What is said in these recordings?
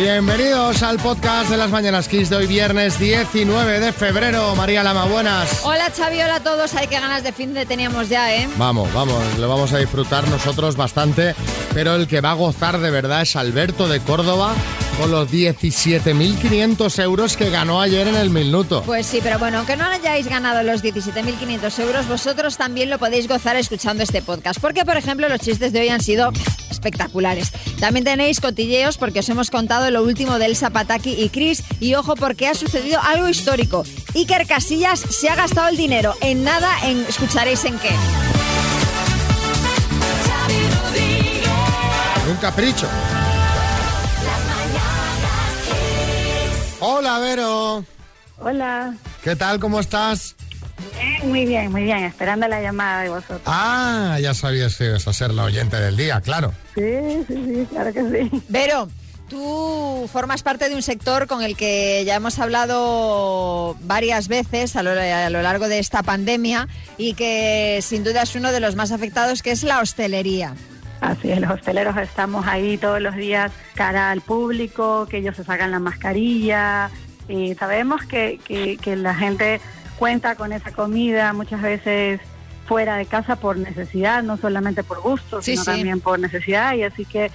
Bienvenidos al podcast de las Mañanas Kiss de hoy viernes 19 de febrero. María Lama, buenas. Hola Xavi, hola a todos. Ay, qué ganas de fin de teníamos ya, ¿eh? Vamos, vamos, lo vamos a disfrutar nosotros bastante, pero el que va a gozar de verdad es Alberto de Córdoba con los 17.500 euros que ganó ayer en el minuto. Pues sí, pero bueno, aunque no hayáis ganado los 17.500 euros, vosotros también lo podéis gozar escuchando este podcast. Porque, por ejemplo, los chistes de hoy han sido espectaculares. También tenéis cotilleos porque os hemos contado lo último de Elsa Pataki y Chris. Y ojo, porque ha sucedido algo histórico. Iker Casillas se ha gastado el dinero. En nada, en, escucharéis en qué. Un capricho. Hola, Vero. Hola. ¿Qué tal? ¿Cómo estás? Bien, muy bien, muy bien. Esperando la llamada de vosotros. Ah, ya sabías que ibas a ser la oyente del día, claro. Sí, sí, sí, claro que sí. Vero, tú formas parte de un sector con el que ya hemos hablado varias veces a lo, a lo largo de esta pandemia y que sin duda es uno de los más afectados, que es la hostelería. Así es, los hosteleros estamos ahí todos los días cara al público, que ellos se sacan la mascarilla y sabemos que, que, que la gente cuenta con esa comida muchas veces fuera de casa por necesidad, no solamente por gusto, Sí, sino sí. también por necesidad y así que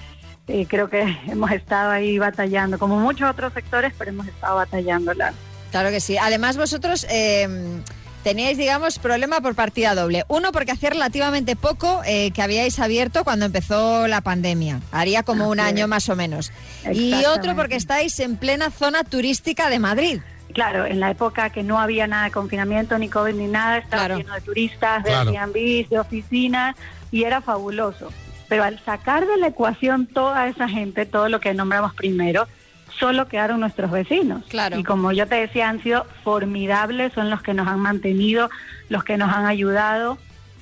eh, creo que hemos estado ahí batallando, como muchos otros sectores, pero hemos estado batallándola. Claro que sí. Además, vosotros eh, teníais, digamos, problema por partida doble. Uno, porque hacía relativamente poco eh, que habíais abierto cuando empezó la pandemia. Haría como un Así es. año más o menos. Y otro, porque estáis en plena zona turística de Madrid. Claro, en la época que no había nada de confinamiento, ni COVID, ni nada, estaba Claro. lleno de turistas, de Claro. Airbnbs, de oficinas, y era fabuloso. Pero al sacar de la ecuación toda esa gente, todo lo que nombramos primero, solo quedaron nuestros vecinos. Claro. Y como yo te decía, han sido formidables, son los que nos han mantenido, los que nos han ayudado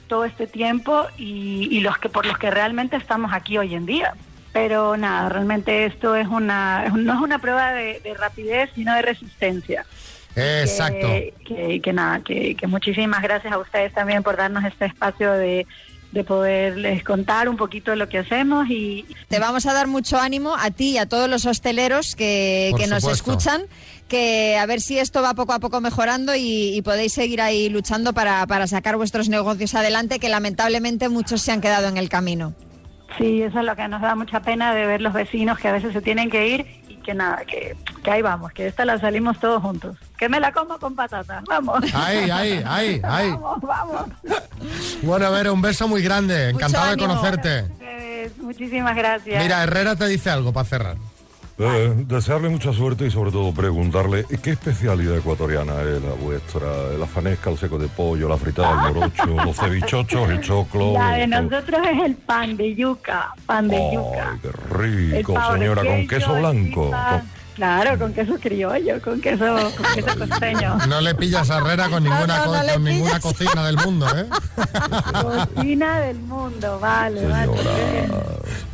todo este tiempo y, y los que por los que realmente estamos aquí hoy en día. Pero nada, realmente esto es una, no es una prueba de, de rapidez, sino de resistencia. Exacto. Que, que- que nada, que, que muchísimas gracias a ustedes también por darnos este espacio de, de poderles contar un poquito de lo que hacemos y Te vamos a dar mucho ánimo a ti y a todos los hosteleros que, que nos escuchan, que a ver si esto va poco a poco mejorando y, y podéis seguir ahí luchando para, para sacar vuestros negocios adelante, que lamentablemente muchos se han quedado en el camino. sí, eso es lo que nos da mucha pena de ver los vecinos que a veces se tienen que ir y que nada, que, que ahí vamos, que esta la salimos todos juntos. Que me la como con patatas, vamos. Ahí, ahí, ahí, ahí. Vamos, vamos. Bueno, Vero, un beso muy grande. Mucho Encantado de ánimo. conocerte. Eh, muchísimas gracias. Mira, Herrera te dice algo para cerrar. Eh, desearle mucha suerte y sobre todo preguntarle qué especialidad ecuatoriana es la vuestra, la fanesca, el seco de pollo, la fritada, el morocho, los cevichochos, el choclo. La de nosotros es el pan de yuca, pan de yuca. Ay, qué El rico, señora, con queso blanco. con- Claro, con queso criollo, con queso, con queso costeño. No le pillas a Herrera con ninguna, no, con ninguna cocina del mundo, ¿eh? Cocina del mundo, vale, vale.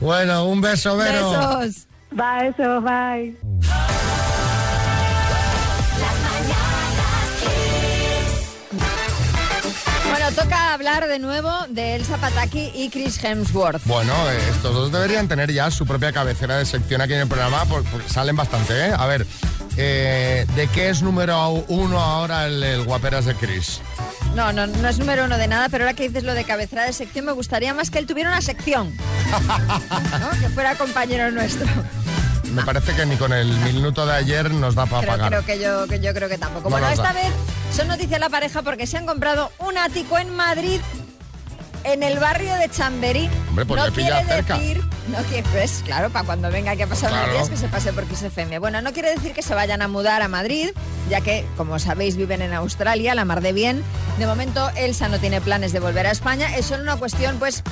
Bueno, un beso, Vero. Besos. Bye, eso, bye. Bueno, toca hablar de nuevo de Elsa Pataki y Chris Hemsworth. Bueno, eh, estos dos deberían tener ya su propia cabecera de sección aquí en el programa por- porque salen bastante, ¿eh? A ver, eh, ¿de qué es número uno ahora el, el guaperas de Chris? No, no, no es número uno de nada, pero ahora que dices lo de cabecera de sección, me gustaría más que él tuviera una sección. ¿no? Que fuera compañero nuestro. Me parece que ni con el minuto de ayer nos da para Creo, pagar. creo que yo, que yo creo que tampoco. No bueno, esta da. vez son noticias la pareja porque se han comprado un ático en Madrid. En el barrio de Chamberí. Hombre, pues no quiere cerca. decir, no quiere, pues claro, para cuando venga aquí a pasar unos días que se pase por XFM. Bueno, no quiere decir que se vayan a mudar a Madrid, ya que, como sabéis, viven en Australia, la mar de bien. De momento, Elsa no tiene planes de volver a España. Es solo una cuestión, pues,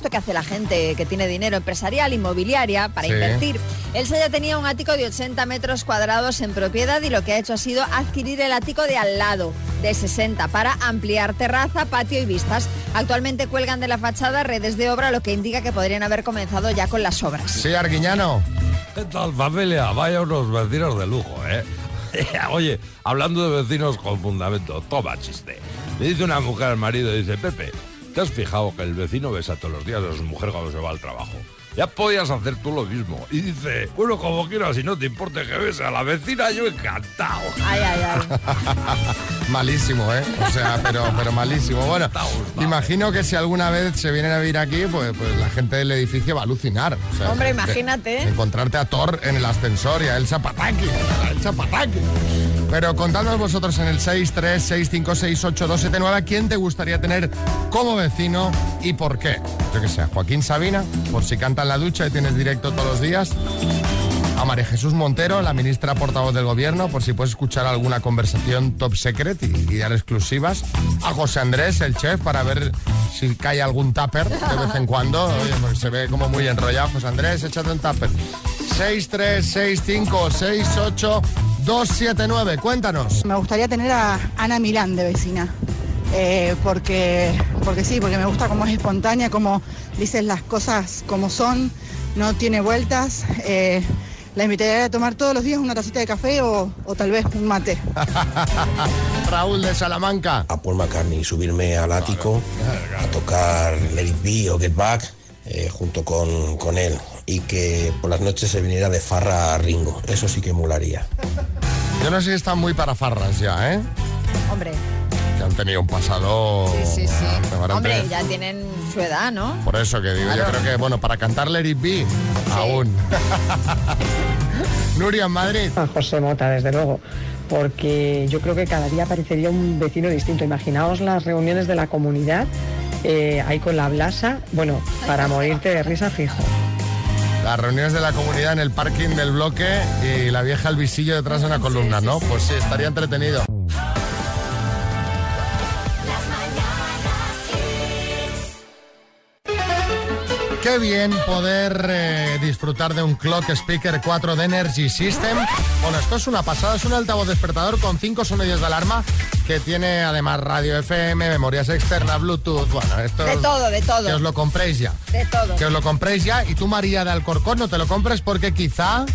esto que hace la gente que tiene dinero empresarial, inmobiliaria, para Sí. invertir. Elsa ya tenía un ático de 80 metros cuadrados en propiedad y lo que ha hecho ha sido adquirir el ático de al lado, de 60, para ampliar terraza, patio y vistas. Actualmente cuelgan de la fachada redes de obra, lo que indica que podrían haber comenzado ya con las obras. Sí, Arguiñano. ¿Qué tal, familia? Vaya unos vecinos de lujo, ¿eh? Oye, hablando de vecinos con fundamento, toma chiste. Le dice una mujer al marido, dice, Pepe, ¿te has fijado que el vecino besa todos los días a su mujer cuando se va al trabajo? Ya podías hacer tú lo mismo. Y dice, bueno, como quieras, si no te importa que bese a la vecina, yo encantado. Ay, ay, ay. Malísimo, ¿eh? O sea, pero, pero malísimo. Bueno, gustado. imagino que si alguna vez se vienen a vivir aquí, pues, pues la gente del edificio va a alucinar. O sea, Hombre, de- imagínate. de encontrarte a Thor en el ascensor y a Elsa Pataki. A Elsa Pataki. Pero contadnos vosotros en el 636568279 a quién te gustaría tener como vecino y por qué. Yo que sé, Joaquín Sabina, por si canta en la ducha y tienes directo todos los días. A María Jesús Montero, la ministra portavoz del gobierno, por si puedes escuchar alguna conversación top secret y, y dar exclusivas. A José Andrés, el chef, para ver si cae algún tupper de vez en cuando. Oye, porque se ve como muy enrollado. José Andrés, échate un tupper. 636568279. Cuéntanos. Me gustaría tener a Ana Milán de vecina. Eh, porque, porque sí, porque me gusta cómo es espontánea, cómo dices las cosas como son, no tiene vueltas. Eh, la invitaría a tomar todos los días una tacita de café o, o tal vez un mate. Raúl de Salamanca. a Paul McCartney, subirme al ático a tocar Let It Be o Get Back eh, junto con, con él y que por las noches se viniera de farra a Ringo. Eso sí que molaría. Yo no sé si están muy para farras ya, ¿eh? Hombre, Que han tenido un pasado... sí, sí, sí. Hombre, ya tienen su edad, ¿no? Por eso que digo, yo creo que, bueno, para cantar Let It Be, aún. Nuria en Madrid. A José Mota, desde luego, porque yo creo que cada día aparecería un vecino distinto. Imaginaos las reuniones de la comunidad eh, ahí con la blasa, bueno, para morirte de risa fijo. Las reuniones de la comunidad en el parking del bloque y la vieja al visillo detrás de una columna, ¿no? Pues sí, estaría entretenido. Qué bien poder eh, disfrutar de un Clock Speaker 4 de Energy System. Bueno, esto es una pasada, es un altavoz despertador con cinco sonidos de alarma que tiene además radio FM, memorias externas, Bluetooth, bueno, esto... De todo, de todo. Que os lo compréis ya. De todo. Que os lo compréis ya y tú, María de Alcorcón, no te lo compres porque quizá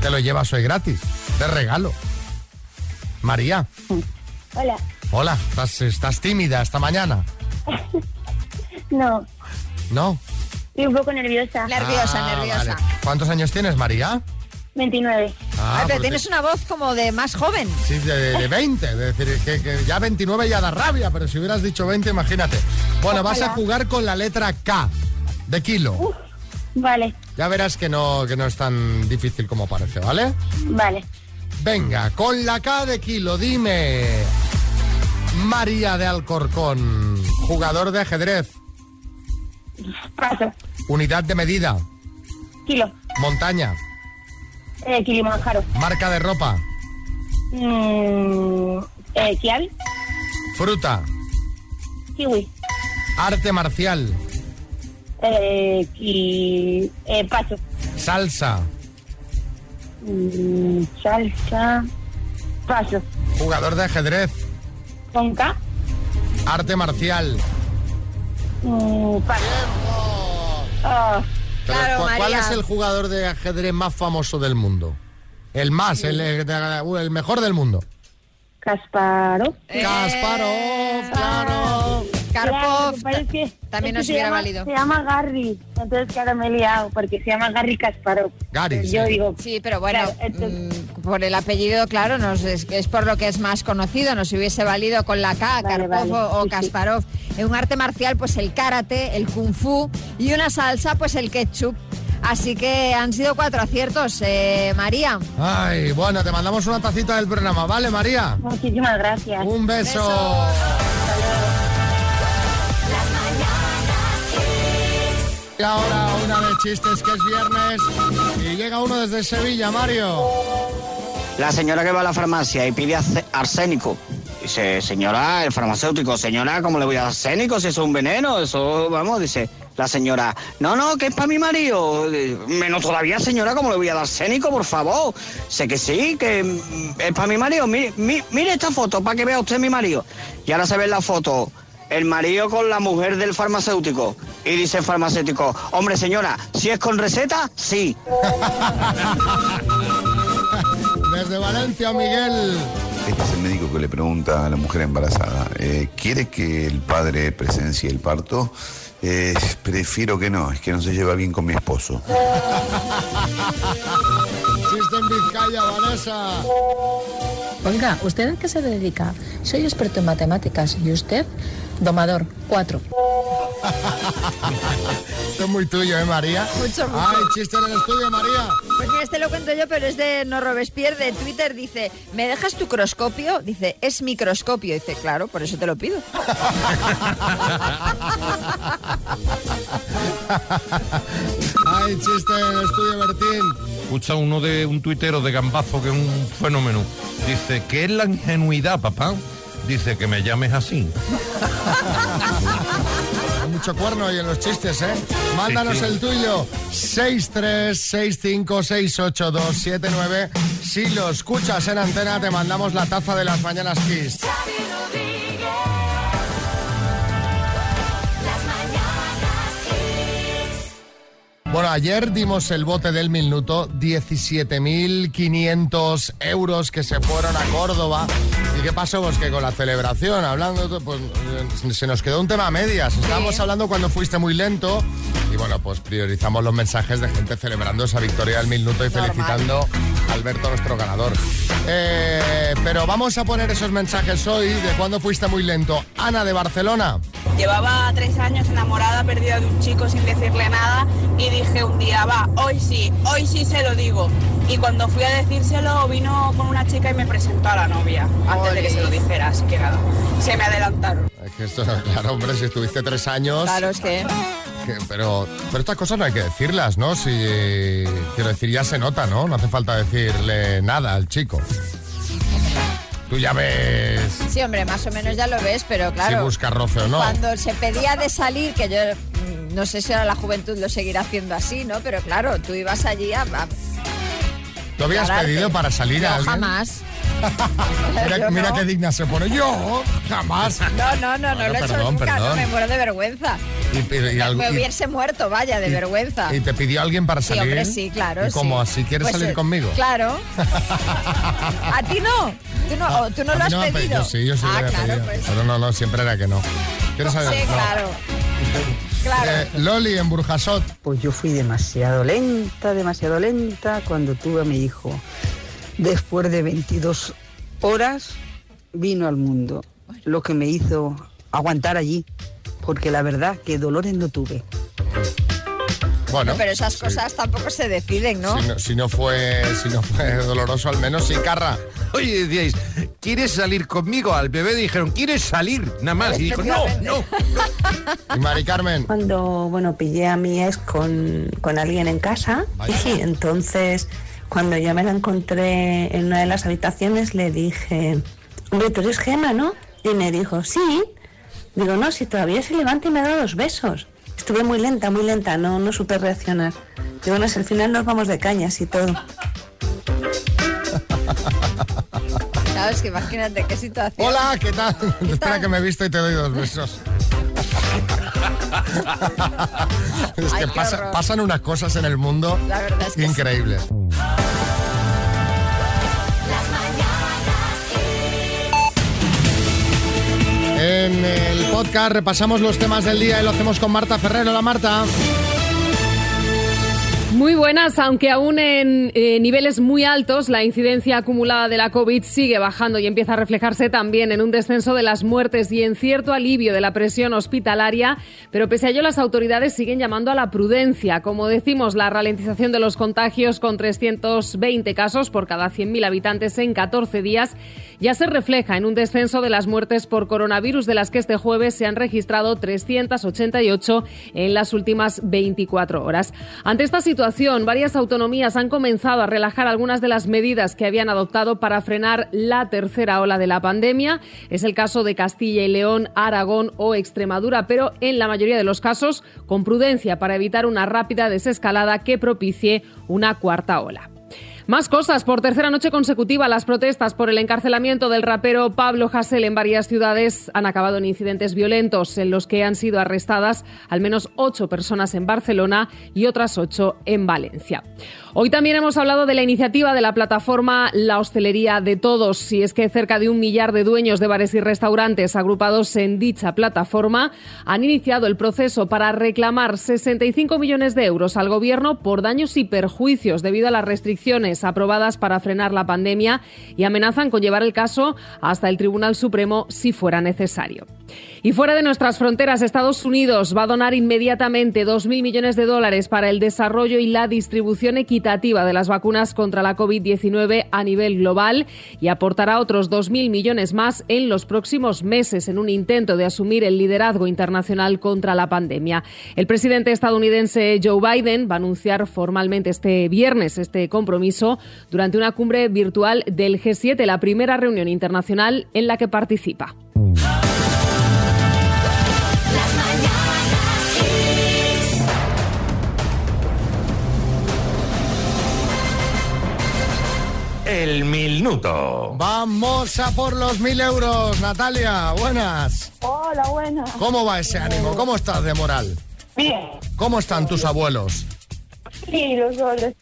te lo llevas hoy gratis, de regalo. María, Hola. hola, ¿estás, estás tímida esta mañana? No, ¿No? estoy un poco nerviosa. Nerviosa, Ah, nerviosa. vale. ¿Cuántos años tienes, María? 29. Ah, Ay, pero pues tienes te- una voz como de más joven. Sí, de, de 20, es decir, que, que ya 29 ya da rabia, pero si hubieras dicho 20, imagínate. Bueno, vas a jugar con la letra K, de kilo. Vale, Ya verás que no, que no es tan difícil como parece, ¿vale? vale. Venga, con la K de kilo, dime. María de Alcorcón, jugador de ajedrez, Paso. unidad de medida, Kilo. montaña, Eh, Kilimanjaro. marca de ropa, Mm, eh, Kiabi. fruta, Kiwi. arte marcial, Eh, ki, eh, paso. salsa, Mm, salsa. Paso. jugador de ajedrez, Con K. arte marcial. Mm. Ah, Claro, ¿cu- ¿Cuál María. es el jugador de ajedrez más famoso del mundo? El más, el, el- el mejor del mundo. Kasparov. Eh, Kasparov, claro. Karpov que también nos hubiera llama- valido. Se llama Garry. Entonces, claro, me he liado porque se llama Garry Kasparov. Gary, Yo sí. digo, Sí, pero bueno, Claro, entonces- mm, por el apellido, claro, nos, es, es por lo que es más conocido. Nos hubiese valido con la K, Vale, Karpov vale, o- o sí, sí. Kasparov. En un arte marcial, pues el karate, el kung fu y una salsa, pues el ketchup. Así que han sido cuatro aciertos, eh, María. Ay, bueno, te mandamos una tacita del programa, ¿vale, María? muchísimas gracias. Un beso. Beso. Y ahora una de chistes que es viernes y llega uno desde Sevilla, Mario. La señora que va a la farmacia y pide arsénico. Dice, señora, el farmacéutico, señora, ¿cómo le voy a dar arsénico si eso es un veneno? Eso, vamos, dice la señora. No, no, que es para mi marido. Menos todavía, señora, ¿cómo le voy a dar arsénico, por favor? Sé que sí, que mm, es para mi marido. Mire, mi- mire esta foto para que vea usted mi marido. Y ahora se ve la foto el marido con la mujer del farmacéutico. Y dice el farmacéutico, hombre, señora, si es con receta, sí. Desde Valencia, Miguel. Este es el médico que le pregunta a la mujer embarazada, eh, ¿quiere que el padre presencie el parto? Eh, prefiero que no, es que no se lleva bien con mi esposo. Chiste en Vizcaya, Vanessa. Oiga, ¿usted en qué se dedica? Soy experto en matemáticas. ¿Y usted? Domador. Cuatro. Esto es muy tuyo, ¿eh, María? Mucho, mucho. Ay, chiste en el estudio, María. Pues mira, este lo cuento yo, pero es de No Robespierre, de Twitter. Dice, ¿me dejas tu croscopio? Dice, es microscopio. Dice, claro, por eso te lo pido. Ay, chiste en el estudio, Bertín. Escucha uno de un tuitero de Gambazo que es un fenómeno. Dice, ¿qué es la ingenuidad, papá? Dice que me llames así. Hay mucho cuerno hoy en los chistes, ¿eh? Mándanos Sí, sí. el tuyo. 636568279. Si lo escuchas en antena, te mandamos la taza de las mañanas Kiss. Xavi Rodríguez. Las mañanas Kiss. Bueno, ayer dimos el bote del minuto, 17.500 euros que se fueron a Córdoba. ¿Y qué pasó? Pues que con la celebración, hablando, pues eh, se nos quedó un tema a medias. Estábamos hablando cuando fuiste muy lento y bueno, pues priorizamos los mensajes de gente celebrando esa victoria del minuto y Normal. felicitando a Alberto, nuestro ganador. Eh, pero vamos a poner esos mensajes hoy de cuando fuiste muy lento. Ana de Barcelona. Llevaba tres años enamorada, perdida de un chico sin decirle nada y dije un día, va, hoy sí, hoy sí se lo digo. Y cuando fui a decírselo vino con una chica y me presentó a la novia antes de que se lo dijera, así que nada, se me adelantaron. Es que esto, claro, hombre, si estuviste tres años... Claro, es que... Que- pero, pero estas cosas no hay que decirlas, ¿no? Si quiero decir, ya se nota, ¿no? No hace falta decirle nada al chico. Tú ya ves Sí, hombre, más o menos ya lo ves, pero claro... si busca roce o no. Cuando se pedía de salir, que yo mm, no sé si ahora la juventud lo seguirá haciendo así, ¿no? Pero claro, tú ibas allí a... a ¿Tú habías pedido para salir Yo a alguien? jamás. Mira, mira no. qué digna se pone. Yo jamás. No, no, no, no lo he hecho perdón, nunca, perdón. no me muero de vergüenza. Y, y- y me y- hubiese muerto, vaya, de vergüenza. y te pidió alguien para Sí, salir. hombre, sí, claro. ¿Y cómo sí. así? ¿Quieres Pues, salir eh, conmigo? Claro. ¿A ti no? ¿Tú no, tú no lo has ha pedido? Yo sí, yo sí ah, lo había claro, pedido. pues. Pero no, no, siempre era que no. ¿Quieres salir? Sí, No. claro. Claro. Eh, Loli en Burjasot. Pues yo fui demasiado lenta, demasiado lenta cuando tuve a mi hijo. Después de 22 horas vino al mundo, lo que me hizo aguantar allí, porque la verdad que dolores no tuve. Bueno, pero esas sí. cosas tampoco se deciden, ¿no? Si no, si no fue, si no fue doloroso, al menos sí, Carra. Oye, decíais, ¿quieres salir conmigo? Al bebé dijeron, ¿quieres salir? Nada más. Y dijo, no, no. Y Mari Carmen. Cuando, bueno, pillé a mi ex con, con alguien en casa y entonces cuando yo me la encontré en una de las habitaciones le dije, hombre, tú eres Gema, ¿no? Y me dijo, sí. Digo, no, si todavía se levanta y me da dos besos. Estuve muy lenta, muy lenta, no, no supe reaccionar. Digo, bueno, si al final nos vamos de cañas y todo. Claro, es que imagínate qué situación. Hola, ¿qué tal? Espera que me he visto y te doy dos besos. es que pasa- pasan unas cosas en el mundo La verdad es que sí. En el podcast repasamos los temas del día y lo hacemos con Marta Ferrero. Hola Marta. Muy buenas, aunque aún en eh, niveles muy altos, la incidencia acumulada de la COVID sigue bajando y empieza a reflejarse también en un descenso de las muertes y en cierto alivio de la presión hospitalaria, pero pese a ello las autoridades siguen llamando a la prudencia. Como decimos, la ralentización de los contagios con 320 casos por cada 100.000 habitantes en 14 días ya se refleja en un descenso de las muertes por coronavirus, de las que este jueves se han registrado 388 en las últimas 24 horas. Ante esta situación, varias autonomías han comenzado a relajar algunas de las medidas que habían adoptado para frenar la tercera ola de la pandemia. Es el caso de Castilla y León, Aragón o Extremadura, pero en la mayoría de los casos con prudencia para evitar una rápida desescalada que propicie una cuarta ola. Más cosas. Por tercera noche consecutiva, las protestas por el encarcelamiento del rapero Pablo Hasél en varias ciudades han acabado en incidentes violentos en los que han sido arrestadas al menos ocho personas en Barcelona y otras ocho en Valencia. Hoy también hemos hablado de la iniciativa de la plataforma La Hostelería de Todos. Y es que cerca de un millar de dueños de bares y restaurantes agrupados en dicha plataforma han iniciado el proceso para reclamar 65 millones de euros al gobierno por daños y perjuicios debido a las restricciones aprobadas para frenar la pandemia y amenazan con llevar el caso hasta el Tribunal Supremo si fuera necesario. Y fuera de nuestras fronteras, Estados Unidos va a donar inmediatamente 2.000 millones de dólares para el desarrollo y la distribución equitativa de las vacunas contra la COVID-19 a nivel global y aportará otros 2.000 millones más en los próximos meses en un intento de asumir el liderazgo internacional contra la pandemia. El presidente estadounidense Joe Biden va a anunciar formalmente este viernes este compromiso durante una cumbre virtual del G7, la primera reunión internacional en la que participa. El minuto. Vamos a por los mil euros, Natalia. Buenas. Hola, buena. ¿Cómo va ese ánimo? ¿Cómo estás de moral? Bien. ¿Cómo están tus abuelos? Sí, los goles.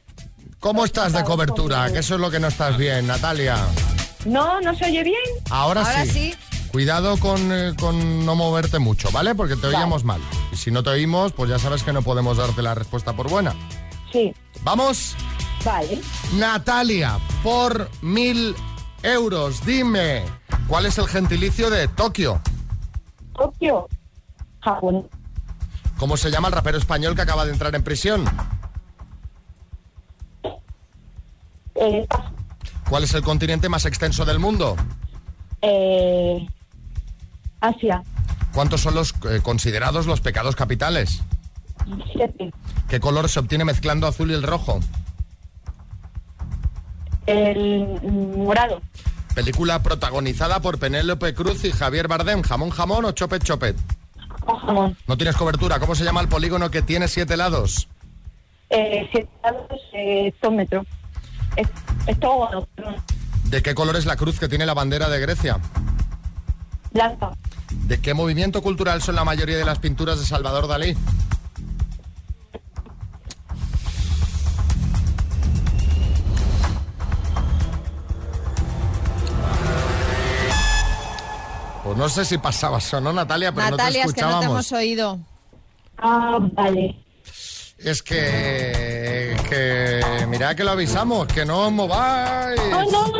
¿Cómo estás de cobertura? Que eso es lo que no estás bien, Natalia. No, no se oye bien. Ahora, sí. Cuidado con, eh, con no moverte mucho, ¿vale? Porque te oíamos mal. Y si no te oímos, pues ya sabes que no podemos darte la respuesta por buena. Sí. ¿Vamos? Vale. Natalia, por mil euros, dime, ¿cuál es el gentilicio de Tokio? Tokio. Japón. ¿Cómo se llama el rapero español que acaba de entrar en prisión? Eh, ¿Cuál es el continente más extenso del mundo? eh, Asia. ¿Cuántos son los eh, considerados los pecados capitales? Siete. ¿Qué color se obtiene mezclando azul y el rojo? El morado. Película protagonizada por Penélope Cruz y Javier Bardem. ¿Jamón, jamón o chopet, chopet? Jamón. No tienes cobertura. ¿Cómo se llama el polígono que tiene siete lados? Eh, siete grados, eh, hectómetro. Es- perdón. ¿De qué color es la cruz que tiene la bandera de Grecia? Blanca. ¿De qué movimiento cultural son la mayoría de las pinturas de Salvador Dalí? No sé si pasabas o no, Natalia, pero Natalia, no es te que no te escuchábamos. hemos oído. Ah, vale. Es que, que, mira que lo avisamos, que no os mováis. No, no.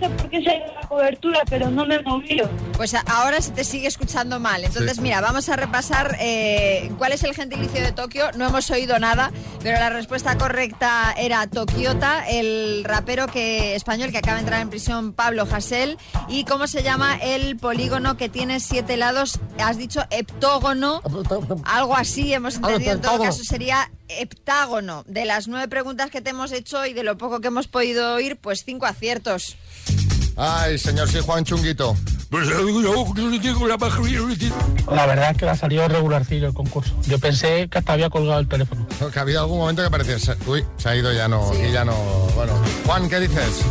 No sé por qué se ha ido la cobertura, pero no me he movido. Pues ahora se te sigue escuchando mal. Entonces, Sí. mira, vamos a repasar eh, cuál es el gentilicio de Tokio. No hemos oído nada, pero la respuesta correcta era Tokiota, el rapero que, español que acaba de entrar en prisión, Pablo Hasél. ¿Y cómo se llama el polígono que tiene siete lados? Has dicho heptógono, algo así hemos entendido. En todo caso sería heptágono. De las nueve preguntas que te hemos hecho y de lo poco que hemos podido oír, pues cinco aciertos. Ay, señor, sí, Juan Chunguito. La verdad es que le ha salido regularcillo el concurso. Yo pensé que hasta había colgado el teléfono. Que ha habido algún momento que parecía, uy, se ha ido ya no, aquí ya no, bueno. Juan, ¿qué dices?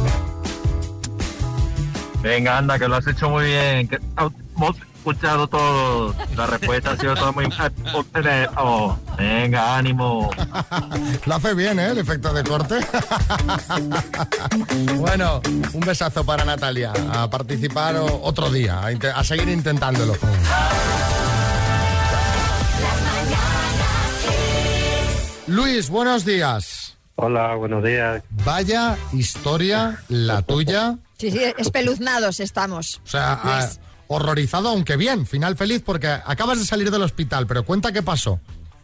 Venga, anda, que lo has hecho muy bien. Escuchado todo. La respuesta ha sido todo muy... Oh, venga, ánimo. Lo hace bien, ¿eh? El efecto de corte. bueno, un besazo para Natalia. A participar otro día, a, a seguir intentándolo. Luis, buenos días. Hola, buenos días. Vaya historia la tuya. Sí, sí, espeluznados estamos. O sea, ah, horrorizado, aunque bien, final feliz, porque acabas de salir del hospital, pero cuenta qué pasó.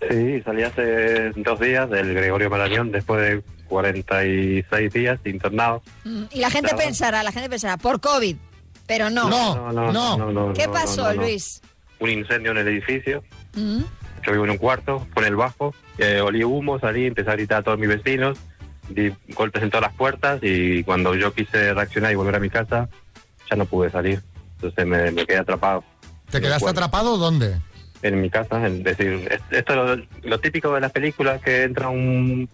Sí, salí hace dos días del Gregorio Marañón después de 46 días internado. Mm, Y la gente pensará, la gente pensará, por COVID. Pero no. no, no, ¿Qué no, pasó, no, no. Luis? Un incendio en el edificio. Mm. Yo vivo en un cuarto, por el bajo. eh, olí humo, salí, empecé a gritar a todos mis vecinos. Di golpes en todas las puertas y cuando yo quise reaccionar y volver a mi casa, ya no pude salir. Entonces me, me quedé atrapado. ¿Te quedaste cuarto. atrapado dónde? En mi casa. Es decir, es- esto es lo, lo típico de las películas, que entra un,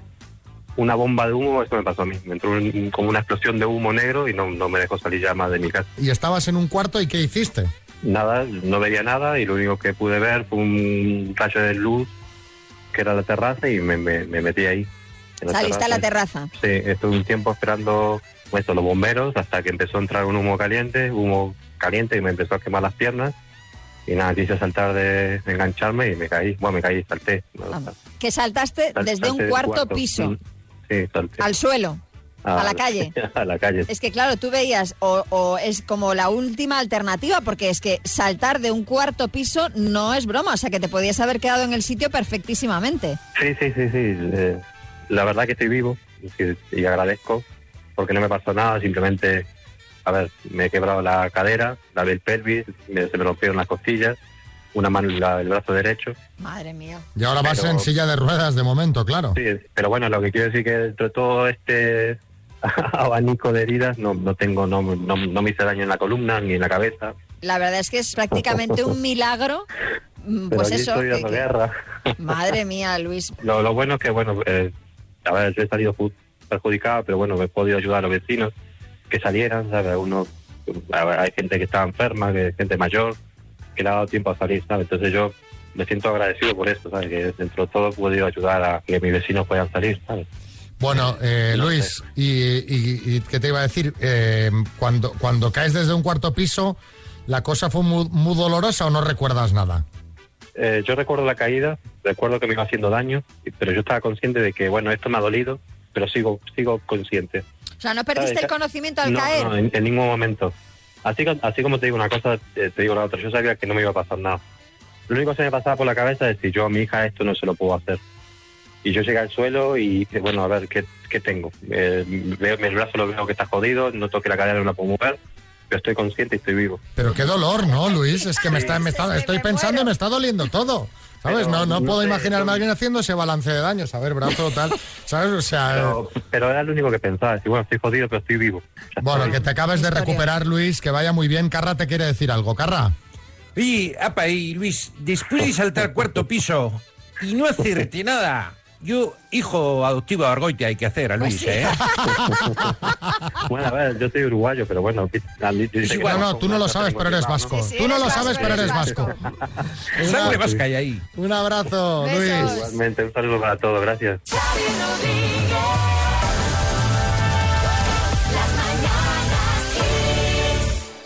una bomba de humo, eso me pasó a mí. Me entró un- como una explosión de humo negro y no, no me dejó salir ya más de mi casa. Y estabas en un cuarto y ¿qué hiciste? Nada, no veía nada y lo único que pude ver fue un rayo de luz que era la terraza y me, me- me metí ahí. Saliste a la terraza. Sí, estuve un tiempo esperando esto, los bomberos hasta que empezó a entrar un humo caliente, humo caliente y me empezó a quemar las piernas. Y nada, quise saltar de, de engancharme y me caí. Bueno, me caí y salté. Que saltaste Sal- desde un del cuarto piso Mm, Sí, salté. al suelo. a la calle. a la calle. Es que claro, tú veías, o, o es como la última alternativa, porque es que saltar de un cuarto piso no es broma, o sea que te podías haber quedado en el sitio perfectísimamente. Sí, sí, sí, sí. eh, la verdad que estoy vivo y, y agradezco porque no me pasó nada, simplemente, a ver, me he quebrado la cadera, la del pelvis, me- se me rompieron las costillas, una mano la- el brazo derecho. Madre mía. Y ahora vas Pero- en silla de ruedas de momento, claro. Sí, pero bueno, lo que quiero decir que dentro de todo este abanico de heridas no, no tengo, no, no, no me hice daño en la columna ni en la cabeza. La verdad es que es prácticamente un milagro. mm, Pero Pues aquí eso. estoy que- guerra. madre mía, Luis. Lo, lo bueno es que, bueno, eh, a ver, yo he salido perjudicado, pero bueno, me he podido ayudar a los vecinos que salieran, ¿sabes? Uno, a ver, hay gente que está enferma, que gente mayor, que le ha dado tiempo a salir, ¿sabes? Entonces yo me siento agradecido por esto, ¿sabes? Que dentro de todo he podido ayudar a que mis vecinos puedan salir, ¿sabes? Bueno, eh, Luis, y, y- y qué te iba a decir? Eh, cuando, cuando caes desde un cuarto piso, ¿la cosa fue muy, muy dolorosa o no recuerdas nada? Eh, yo recuerdo la caída, recuerdo que me iba haciendo daño, pero yo estaba consciente de que, bueno, esto me ha dolido, pero sigo sigo consciente. O sea, ¿no perdiste ¿Sabes? el conocimiento al no, caer? no, en, en ningún momento. Así, así como te digo una cosa, eh, te digo la otra. Yo sabía que no me iba a pasar nada. Lo único que se me pasaba por la cabeza es si yo a mi hija esto no se lo puedo hacer. Y yo llegué al suelo y bueno, a ver, ¿qué, qué tengo? Eh, veo, el brazo lo veo que está jodido, no toque la cadera, no la puedo mover, pero estoy consciente y estoy vivo. Pero qué dolor, ¿no, Luis? Es que me está, me está- estoy pensando y me está doliendo todo. ¿Sabes? Pero, No, no no puedo sé, imaginarme a alguien haciendo ese balance de daños. A ver, brazo, tal. ¿Sabes? O sea, Pero, pero era lo único que pensaba. Decir, bueno, estoy jodido, pero estoy vivo. Bueno, que te acabes de recuperar, Luis, que vaya muy bien. Carra te quiere decir algo. Carra. Y, apa, y Luis, después de saltar al cuarto piso y no hacerte nada, yo, hijo adoptivo de Argoite, hay que hacer a Luis, ¿eh? Bueno, a ver, yo soy uruguayo, pero bueno. No, no, tú no lo sabes, pero eres vasco. Tú no lo sabes, pero eres vasco. Sangre vasca hay ahí. Un abrazo, Luis. Igualmente, un saludo para todos, gracias.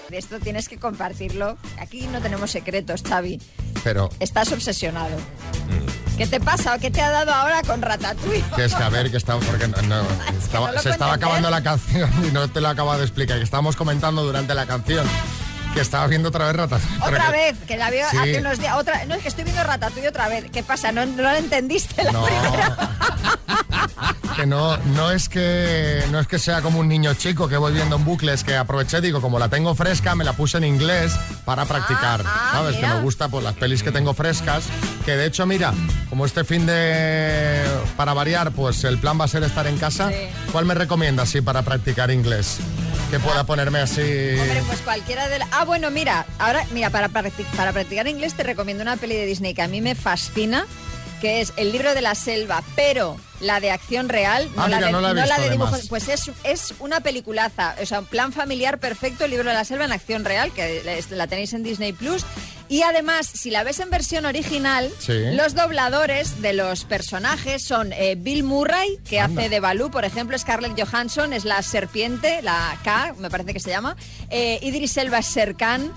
De esto tienes que compartirlo. Aquí no tenemos secretos, Xavi. Pero, Estás obsesionado. ¿Qué te pasa o qué te ha dado ahora con Ratatouille? que es que a ver, que estamos. Porque no, no, estaba- no se estaba acabando la canción y no te lo acabo de explicar. Que estábamos comentando durante la canción que estaba viendo otra vez Ratatouille. Otra vez, que la veo Sí. hace unos días. Otra, no, es que estoy viendo Ratatouille otra vez. ¿Qué pasa? ¿No, no lo entendiste la No. primera? que no, no es que no es que sea como un niño chico que voy viendo en bucles, que aproveché, digo, como la tengo fresca, me la puse en inglés para practicar. ah, ¿Sabes? mira. Que me gusta pues las pelis que tengo frescas. Que de hecho, mira, como este fin de para variar, pues el plan va a ser estar en casa. ¿Cuál me recomiendas sí para practicar inglés? Que pueda ponerme así. Hombre, pues cualquiera de la... Ah, bueno, mira, ahora, mira, para, practic- para practicar inglés te recomiendo una peli de Disney que a mí me fascina, que es El libro de la selva, pero la de acción real, no Ah, la de, no la he visto, de dibujos. Pues es, es una peliculaza, o sea, un plan familiar perfecto, El libro de la selva en acción real, que la tenéis en Disney Plus. Y además, si la ves en versión original, Sí. los dobladores de los personajes son eh, Bill Murray, que Anda. hace de Balú, por ejemplo, Scarlett Johansson es la serpiente, la K, me parece que se llama. Eh, Idris Elba es Serkan.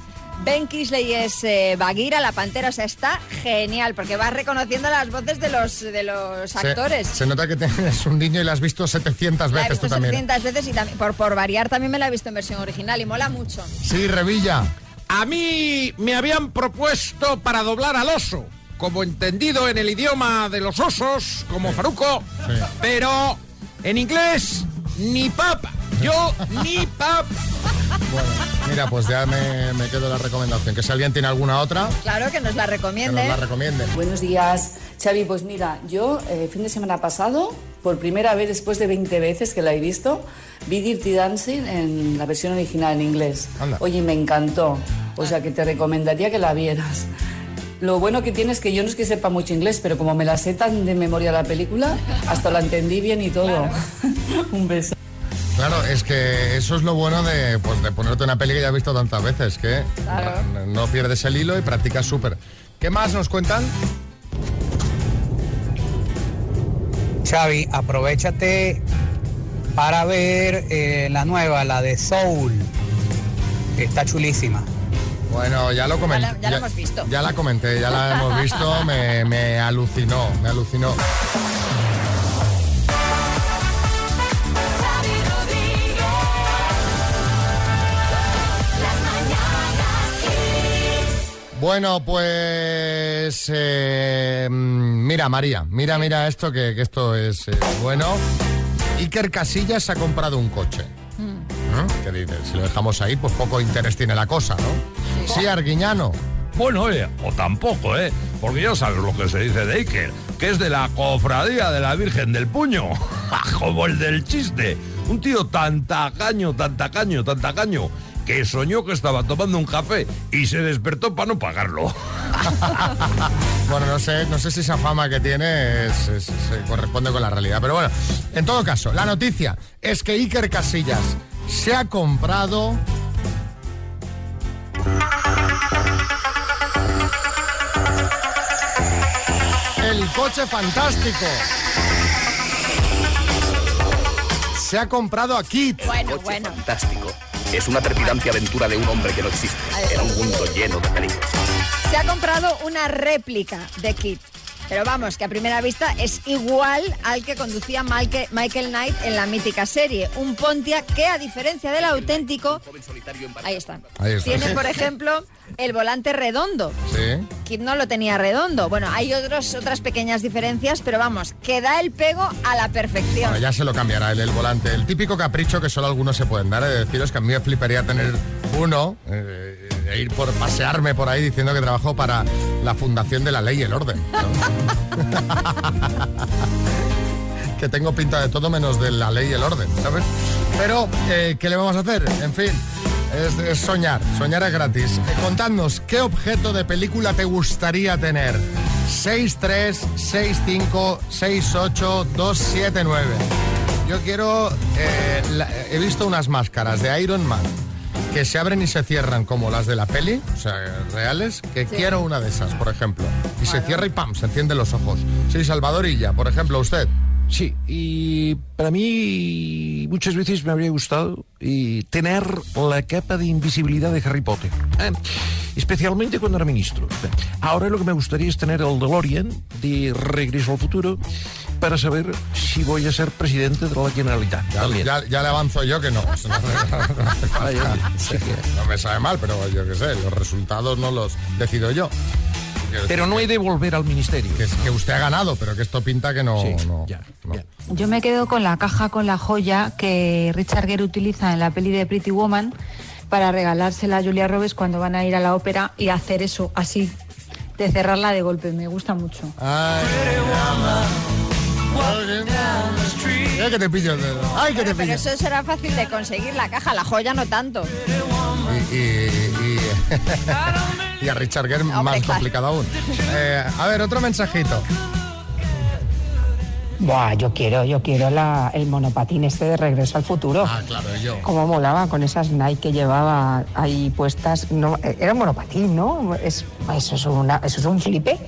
Ben Kisley es eh, Bagheera, la pantera, o sea, está genial, porque vas reconociendo las voces de los, de los Se- actores. Se, nota que tienes un niño y la has visto 700 La he veces tú visto también. 700 veces y también, por, por variar también me la he visto en versión original y mola mucho. Sí, Revilla. A mí me habían propuesto para doblar al oso, como entendido en el idioma de los osos, como Faruco, pero en inglés ni papa. Yo ni papa. Bueno, mira, pues ya me, me quedo la recomendación. Que si alguien tiene alguna otra, Claro que nos la que recomiende. nos la recomiende. Buenos días, Xavi. Pues mira, yo eh, fin de semana pasado, por primera vez después de 20 veces que la he visto, vi Dirty Dancing en la versión original en inglés. Anda. Oye, me encantó. O sea que te recomendaría que la vieras. Lo bueno que tiene es que yo no es que sepa mucho inglés, pero como me la sé tan de memoria la película, hasta la entendí bien y todo. Un beso. Claro, es que eso es lo bueno de, pues, de ponerte una peli que ya has visto tantas veces, que Claro. no, pierdes el hilo y practicas súper. ¿Qué más nos cuentan? Xavi, aprovechate para ver eh, la nueva, la de Soul. Está chulísima. Bueno, ya lo comenté. Ya la- ya la hemos visto. Ya la comenté, ya la hemos visto, me, me alucinó, me alucinó. Bueno, pues eh, mira, María, mira, mira esto, que, que esto es eh, bueno. Iker Casillas ha comprado un coche. ¿Mm? ¿Qué dices? Si lo dejamos ahí, pues poco interés tiene la cosa, ¿no? Sí, Arguiñano. Bueno, eh, o tampoco, ¿eh? Porque ya sabes lo que se dice de Iker, que es de la cofradía de la Virgen del Puño, como el del chiste. Un tío tan tacaño, tan tacaño, tan tacaño, que soñó que estaba tomando un café y se despertó para no pagarlo. Bueno, no sé, no sé si esa fama que tiene es- es- se corresponde con la realidad. Pero bueno, en todo caso, la noticia es que Iker Casillas se ha comprado. El coche fantástico. Se ha comprado a Kit. Bueno, bueno. Fantástico. Es una trepidante aventura de un hombre que no existe, en un mundo lleno de peligros. Se ha comprado una réplica de Kit. Pero vamos, que a primera vista es igual al que conducía Michael, Michael Knight en la mítica serie. Un Pontiac que, a diferencia del auténtico, ahí está. Ahí está. Tiene, por ejemplo, el volante redondo. Sí. Kit no lo tenía redondo. Bueno, hay otros, otras pequeñas diferencias, pero vamos, que da el pego a la perfección. Bueno, ya se lo cambiará el, el volante. El típico capricho que solo algunos se pueden dar. Es deciros que a mí me fliparía tener uno eh, ir por pasearme por ahí diciendo que trabajo para la Fundación de la Ley y el Orden. que tengo pinta de todo menos de la ley y el orden, ¿sabes? Pero, eh, ¿qué le vamos a hacer? En fin, es, soñar. Soñar es gratis. Eh, contadnos, ¿qué objeto de película te gustaría tener? 636568279. Yo quiero... eh, he visto unas máscaras de Iron Man que se abren y se cierran como las de la peli, o sea, reales, que quiero una de esas, por ejemplo. Y se cierra y ¡pam! se encienden los ojos. Sí, Salvadorilla, por ejemplo, usted. Sí, y para mí muchas veces me habría gustado y tener la capa de invisibilidad de Harry Potter, ¿eh? especialmente cuando era ministro. Ahora lo que me gustaría es tener el DeLorean de Regreso al Futuro para saber si voy a ser presidente de la Generalitat. Ya, ya- ya le avanzo yo que no. No, No me sabe mal, pero yo qué sé, los resultados no los decido yo. Pero no he de volver al ministerio. Que, que usted ha ganado, pero que esto pinta que no. no, no. Yo me quedo con la caja con la joya que Richard Gere utiliza en la peli de Pretty Woman para regalársela a Julia Roberts cuando van a ir a la ópera y hacer eso, así, de cerrarla de golpe. Me gusta mucho. Ay, que te pillo el dedo. Ay, que te Pero pillo. eso será fácil de conseguir, la caja, la joya no tanto. Y, y- y- y a Richard Gere más claro. complicado aún. Eh, a ver, otro mensajito. Buah, yo quiero, yo quiero la, el monopatín este de regreso al futuro. Ah, claro, yo. Cómo molaba con esas Nike que llevaba ahí puestas. No, eh, era un monopatín, ¿no? Es, eso, es una, eso es un flipe.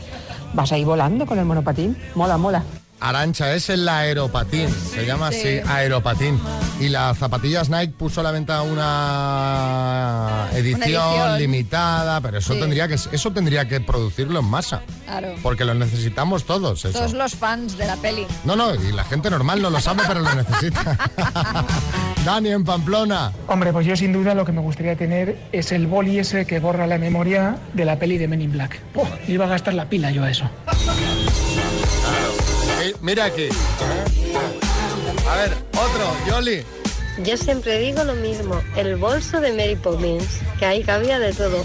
Vas ahí volando con el monopatín. Mola, mola. Arancha, es el aeropatín, se llama así, Sí. aeropatín. Y las zapatillas Nike puso a la venta una edición, edición. limitada, pero eso Sí. tendría que eso tendría que producirlo en masa, Claro. porque lo necesitamos todos eso. Todos los fans de la peli. No, no, y la gente normal no lo sabe, pero lo necesita. Dani en Pamplona. Hombre, pues yo sin duda lo que me gustaría tener es el boli ese que borra la memoria de la peli de Men in Black. Iba a gastar la pila yo a eso. Eh, mira aquí. A ver, otro, Yoli. Yo siempre digo lo mismo, el bolso de Mary Poppins, que ahí cabía de todo.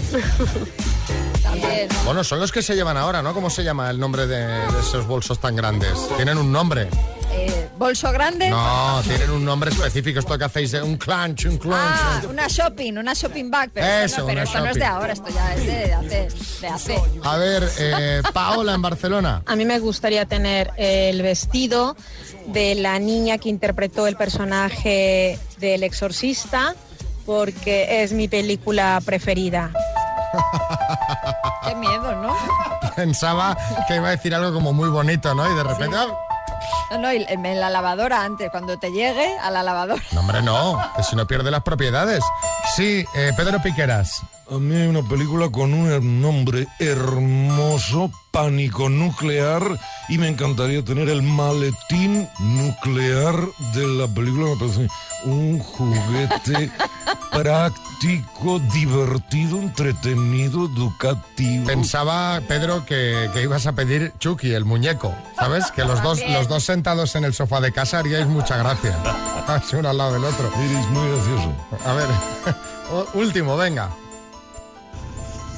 También. Bueno, son los que se llevan ahora, ¿no? ¿Cómo se llama el nombre de, de esos bolsos tan grandes? Tienen un nombre. ¿Bolso grande? No, tienen un nombre específico. Esto que hacéis, de un clunch, un clunch. Ah, una shopping, una shopping bag. Pero, esto Eso, no, pero una esto no es de ahora, esto ya es de, de hace. De hace. A ver, eh, Paola en Barcelona. A mí me gustaría tener el vestido de la niña que interpretó el personaje del exorcista porque es mi película preferida. Qué miedo, ¿no? Pensaba que iba a decir algo como muy bonito, ¿no? Y de repente... ¡ah! No, no, y en la lavadora antes, cuando te llegue a la lavadora. No, hombre, no, que si no pierde las propiedades. Sí, eh, Pedro Piqueras. A mí hay una película con un nombre hermoso, Pánico Nuclear, y me encantaría tener el maletín nuclear de la película. Me parece un juguete práctico, divertido, entretenido, educativo. Pensaba, Pedro, que, que ibas a pedir Chucky, el muñeco, ¿sabes? Que los dos, los dos sentados en el sofá de casa haríais mucha gracia. Así uno al lado del otro. Eres muy gracioso. A ver, último, venga.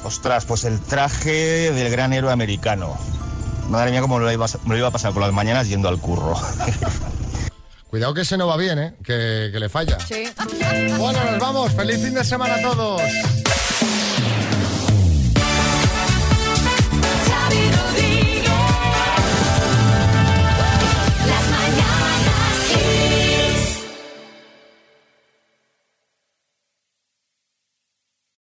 Ostras, pues el traje del gran héroe americano. Madre mía, cómo me lo iba a, me lo iba a pasar por las mañanas yendo al curro. Cuidado que ese no va bien, ¿eh? Que, que le falla. Sí. Bueno, nos vamos. Feliz fin de semana a todos.